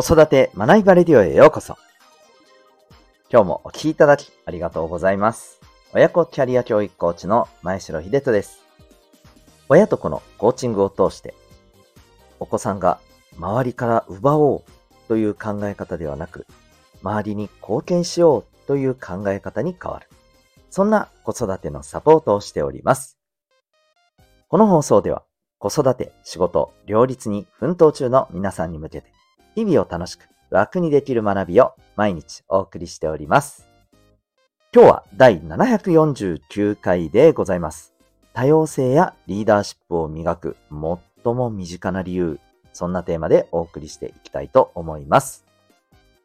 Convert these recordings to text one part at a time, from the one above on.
子育て学びバレディオへようこそ。今日もお聴きいただきありがとうございます。親子キャリア教育コーチの前城秀人です。親と子のコーチングを通して、お子さんが周りから奪おうという考え方ではなく、周りに貢献しようという考え方に変わる。そんな子育てのサポートをしております。この放送では、子育て、仕事、両立に奮闘中の皆さんに向けて、日々を楽しく楽にできる学びを毎日お送りしております。今日は第749回でございます。多様性やリーダーシップを磨く最も身近な理由、そんなテーマでお送りしていきたいと思います。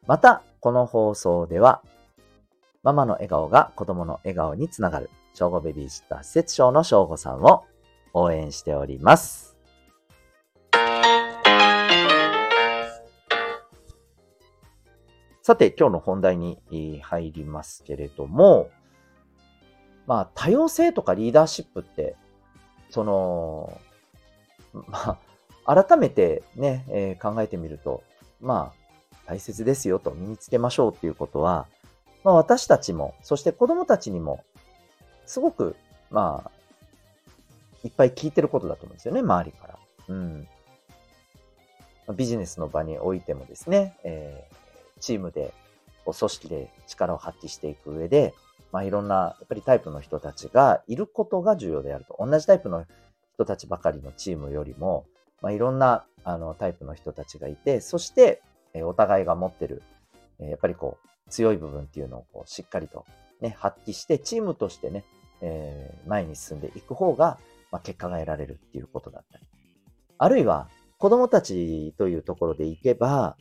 また、この放送では、ママの笑顔が子供の笑顔につながる、正午ベビーシッター施設長の正午さんを応援しております。さて、今日の本題に入りますけれども、まあ、多様性とかリーダーシップって、その、まあ、改めてね、えー考えてみると、まあ、大切ですよと身につけましょうっていうことは、まあ、私たちも、そして子供たちにも、すごく、まあ、いっぱい聞いてることだと思うんですよね、周りから。うん。ビジネスの場においてもですね、えーチームで、こう組織で力を発揮していく上で、まあ、いろんな、やっぱりタイプの人たちがいることが重要であると。同じタイプの人たちばかりのチームよりも、まあ、いろんなあのタイプの人たちがいて、そして、えお互いが持ってる、えやっぱりこう、強い部分っていうのをこうしっかりと、ね、発揮して、チームとしてね、えー前に進んでいく方が、まあ、結果が得られるっていうことだったり。あるいは、子供たちというところでいけば、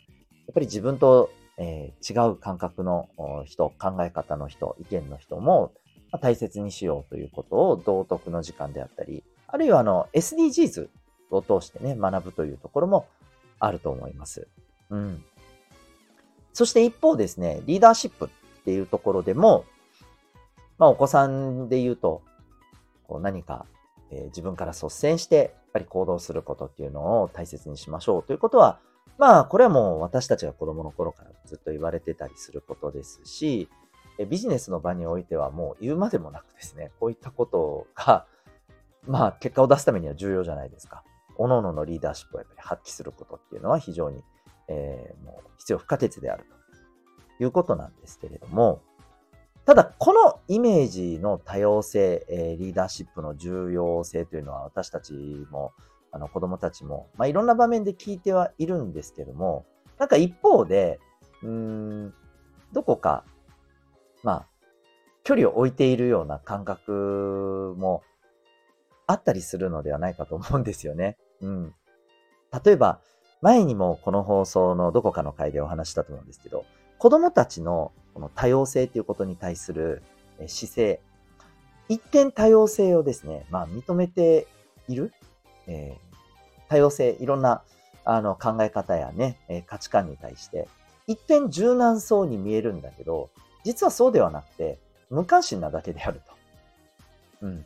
やっぱり自分と、えー違う感覚の人、考え方の人、意見の人も、大切にしようということを道徳の時間であったり、あるいはあの SDGs を通してね、学ぶというところもあると思います。うん。そして一方ですね、リーダーシップっていうところでも、まあお子さんで言うと、こう何か、えー自分から率先して、やっぱり行動することっていうのを大切にしましょうということは、まあこれはもう私たちが子供の頃からずっと言われてたりすることですし、ビジネスの場においてはもう言うまでもなくですね、こういったことが、まあ結果を出すためには重要じゃないですか。各々のリーダーシップをやっぱり発揮することっていうのは非常に、えーもう必要不可欠であるということなんですけれども、ただこのイメージの多様性、えーリーダーシップの重要性というのは私たちもあの子供たちも、まあ、いろんな場面で聞いてはいるんですけども、なんか一方で、うーん、どこか、まあ、距離を置いているような感覚もあったりするのではないかと思うんですよね。うん。例えば、前にもこの放送のどこかの回でお話したと思うんですけど、子供たちのこの多様性ということに対する姿勢、一見多様性をですね、まあ認めている、えー多様性、いろんなあの考え方やね、え価値観に対して、一見柔軟そうに見えるんだけど、実はそうではなくて、無関心なだけであると。うん。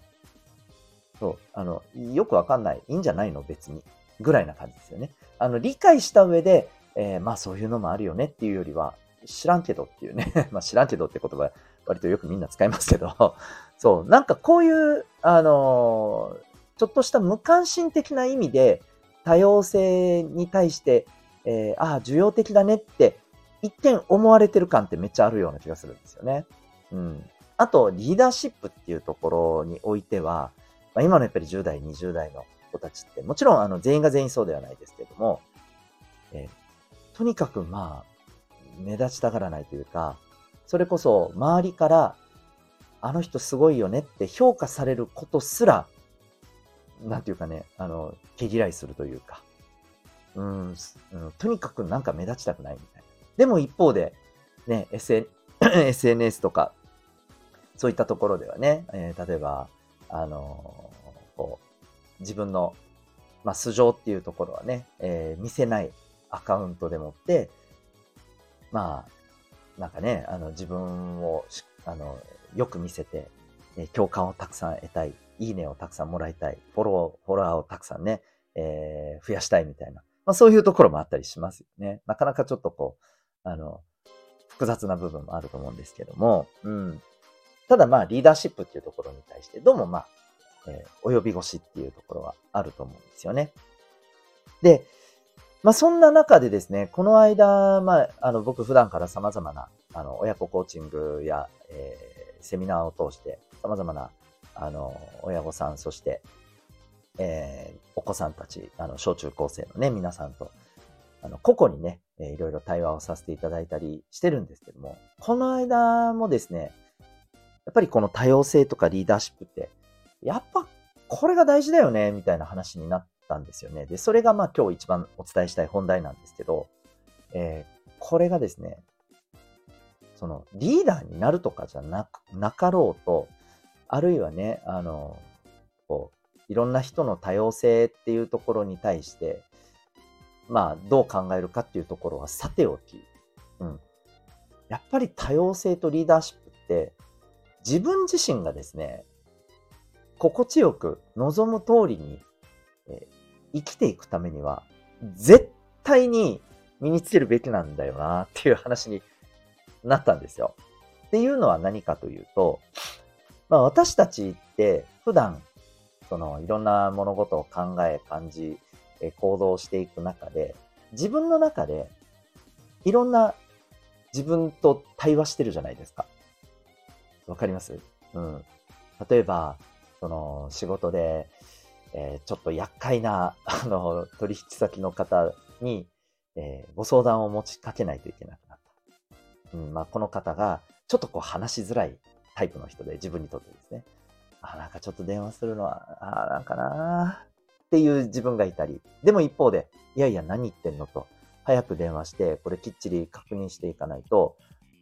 そう、あの、よくわかんない。いいんじゃないの？別に。ぐらいな感じですよね。あの、理解した上で、えーまあそういうのもあるよねっていうよりは、知らんけどっていうね。まあ知らんけどって言葉、割とよくみんな使いますけど、そう、なんかこういう、あのーちょっとした無関心的な意味で、多様性に対して、えーああ、需要的だねって、一見思われてる感ってめっちゃあるような気がするんですよね。うん。あと、リーダーシップっていうところにおいては、まあ、今のやっぱり10代、20代の子たちって、もちろんあの全員が全員そうではないですけれども、えーとにかくまあ、目立ちたがらないというか、それこそ周りから、あの人すごいよねって評価されることすら、なんていうかね、あの、毛嫌いするというか、うん、うんとにかくなんか目立ちたくないみたいな。でも一方で、ね、SN SNS とか、そういったところではね、えー例えば、あのーこう、自分の、まあ、素性っていうところはね、えー見せないアカウントでもって、まあ、なんかね、あの、自分を、あの、よく見せて、え共感をたくさん得たい、いいねをたくさんもらいたい、フォロー、フォロワーをたくさんね、えー増やしたいみたいな。まあそういうところもあったりしますよね。なかなかちょっとこう、あの、複雑な部分もあると思うんですけども、うん。ただまあリーダーシップっていうところに対して、どうもまあ、えー、及び腰っていうところはあると思うんですよね。で、まあそんな中でですね、この間、まあ、あの僕普段から様々な、あの、親子コーチングや、えー、セミナーを通して、様々な、あの、親御さん、そして、えー、お子さんたち、あの、小中高生のね、皆さんと、あの、個々にね、えー、いろいろ対話をさせていただいたりしてるんですけども、この間もですね、やっぱりこの多様性とかリーダーシップって、やっぱこれが大事だよね、みたいな話になったんですよね。で、それがまあ今日一番お伝えしたい本題なんですけど、えー、これがですね、そのリーダーになるとかじゃなく、なかろうと、あるいはね、あの、こう、いろんな人の多様性っていうところに対して、まあ、どう考えるかっていうところはさておき、うん。やっぱり多様性とリーダーシップって、自分自身がですね、心地よく望む通りに、え生きていくためには、絶対に身につけるべきなんだよなっていう話になったんですよ。っていうのは何かというと、まあ私たちって普段、そのいろんな物事を考え、感じ、え行動していく中で、自分の中でいろんな自分と対話してるじゃないですか。わかります？うん。例えば、その仕事で、えー、ちょっと厄介な、あの、取引先の方に、えー、ご相談を持ちかけないといけなくなった。うん、まあ、この方が、ちょっとこう話しづらいタイプの人で、自分にとってですね。あ、なんかちょっと電話するのは、あ、なんかなっていう自分がいたり。でも一方で、いやいや何言ってんのと、早く電話して、これきっちり確認していかないと、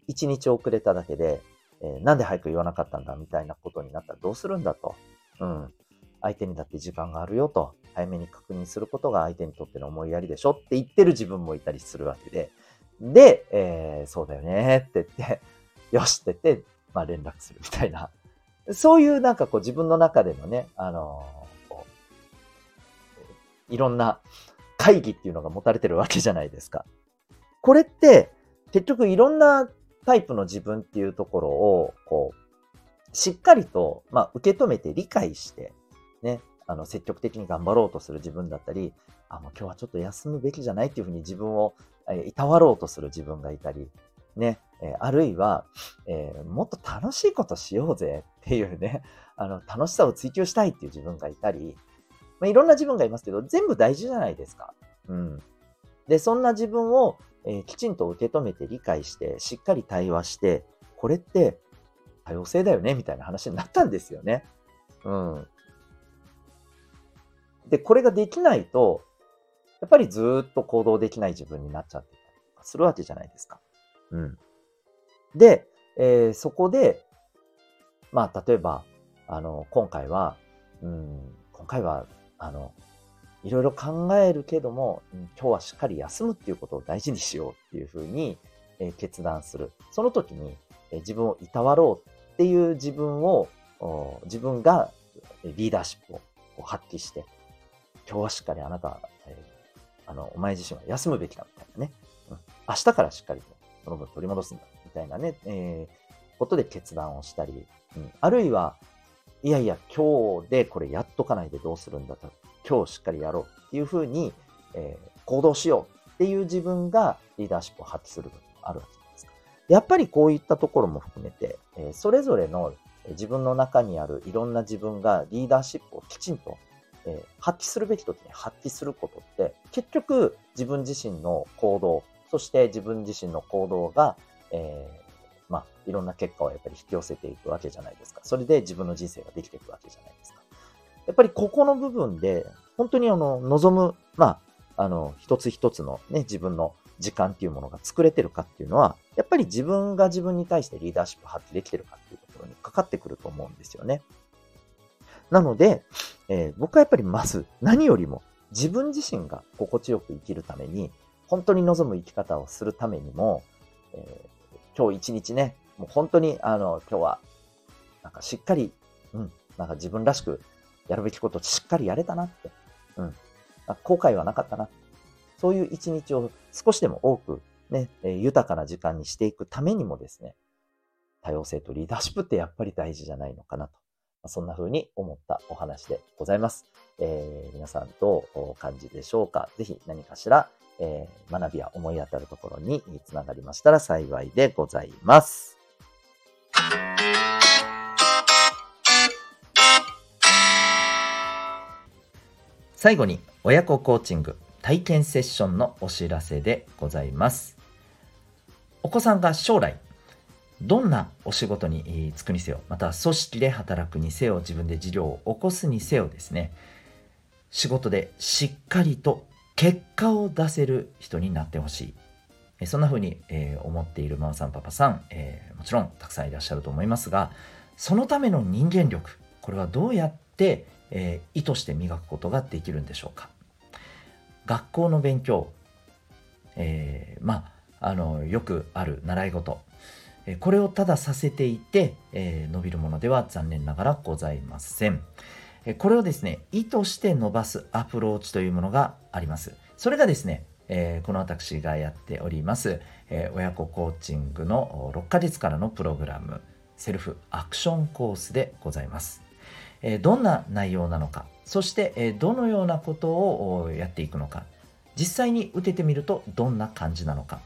一日遅れただけで、えー、なんで早く言わなかったんだみたいなことになったらどうするんだと。うん。相手にだって時間があるよと。早めに確認することが相手にとっての思いやりでしょって言ってる自分もいたりするわけで。で、えー、そうだよねって言って、よしって言って、まあ連絡するみたいな。そういうなんかこう自分の中でのね、あの、いろんな会議っていうのが持たれてるわけじゃないですか。これって結局いろんなタイプの自分っていうところを、こう、しっかりと、まあ、受け止めて理解して、ね、あの、積極的に頑張ろうとする自分だったり、あ、もう今日はちょっと休むべきじゃないっていうふうに自分を、いたわろうとする自分がいたり、ね、えあるいは、えー、もっと楽しいことしようぜっていうね、あの、楽しさを追求したいっていう自分がいたり、まあ、いろんな自分がいますけど、全部大事じゃないですか。うん。で、そんな自分を、えー、きちんと受け止めて理解して、しっかり対話して、これって多様性だよねみたいな話になったんですよね。うん。で、これができないと、やっぱりずっと行動できない自分になっちゃってたりするわけじゃないですか。うん。で、えー、そこで、まあ、例えば、あの、今回は、うん、今回は、あの、いろいろ考えるけども、今日はしっかり休むっていうことを大事にしようっていうふうに、えー、決断する。その時に、えー、自分をいたわろうっていう自分を、自分がリーダーシップを発揮して、今日はしっかりあなた、えー、あの、お前自身は休むべきだみたいなね。うん、明日からしっかりとその分取り戻すんだたいなね、えー、ことで決断をしたり、うん、あるいは、いやいや、今日でこれやっとかないでどうするんだと。今日しっかりやろうっていうふうに、えー、行動しようっていう自分がリーダーシップを発揮する時があるわけですか。やっぱりこういったところも含めて、えー、それぞれの自分の中にあるいろんな自分がリーダーシップをきちんと、えー、発揮するべき時に発揮することって、結局自分自身の行動、そして自分自身の行動が、えー、まあ、いろんな結果をやっぱり引き寄せていくわけじゃないですか。それで自分の人生ができていくわけじゃないですか。やっぱりここの部分で、本当にあの、望む、まあ、あの、一つ一つのね、自分の時間っていうものが作れてるかっていうのは、やっぱり自分が自分に対してリーダーシップ発揮できてるかっていうところにかかってくると思うんですよね。なので、えー、僕はやっぱりまず何よりも自分自身が心地よく生きるために、本当に望む生き方をするためにも、えー、今日一日ね、もう本当にあの、今日は、なんかしっかり、うん、なんか自分らしくやるべきことをしっかりやれたなって。うん。後悔はなかったな。そういう一日を少しでも多くね、豊かな時間にしていくためにもですね、多様性とリーダーシップってやっぱり大事じゃないのかなと。そんな風に思ったお話でございます。えー、皆さんどうお感じでしょうか？ぜひ何かしら、えー、学びや思い当たるところにつながりましたら幸いでございます。最後に親子コーチング体験セッションのお知らせでございます。お子さんが将来どんなお仕事に就くにせよ、また組織で働くにせよ、自分で事業を起こすにせよですね、仕事でしっかりと結果を出せる人になってほしい。そんな風に、え思っているママさん、パパさん、えー、もちろんたくさんいらっしゃると思いますが、そのための人間力、これはどうやって、えー、意図して磨くことができるんでしょうか？学校の勉強、え、まあ、あの、よくある習い事、これをたださせていて、え、伸びるものでは残念ながらございません。これをですね、意図して伸ばすアプローチというものがあります。それがですね、えー、この私がやっております、えー、親子コーチングの6ヶ月からのプログラム、セルフアクションコースでございます。えー、どんな内容なのか、そして、えどのようなことをやっていくのか、実際に受けてみるとどんな感じなのか、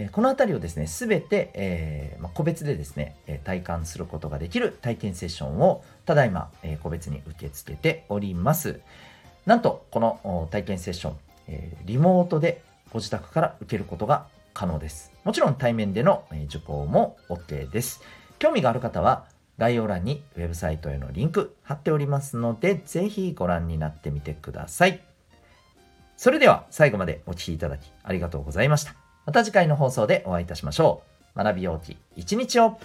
えこの辺りをですね、すべて、えー、ま個別でですね、え体感することができる体験セッションをただいま、え個別に受け付けております。なんと、この体験セッション、えリモートでご自宅から受けることが可能です。もちろん対面での受講も OK です。興味がある方は概要欄にウェブサイトへのリンク貼っておりますので、ぜひご覧になってみてください。それでは最後までお聴きいただきありがとうございました。また次回の放送でお会いいたしましょう。学びようき一日を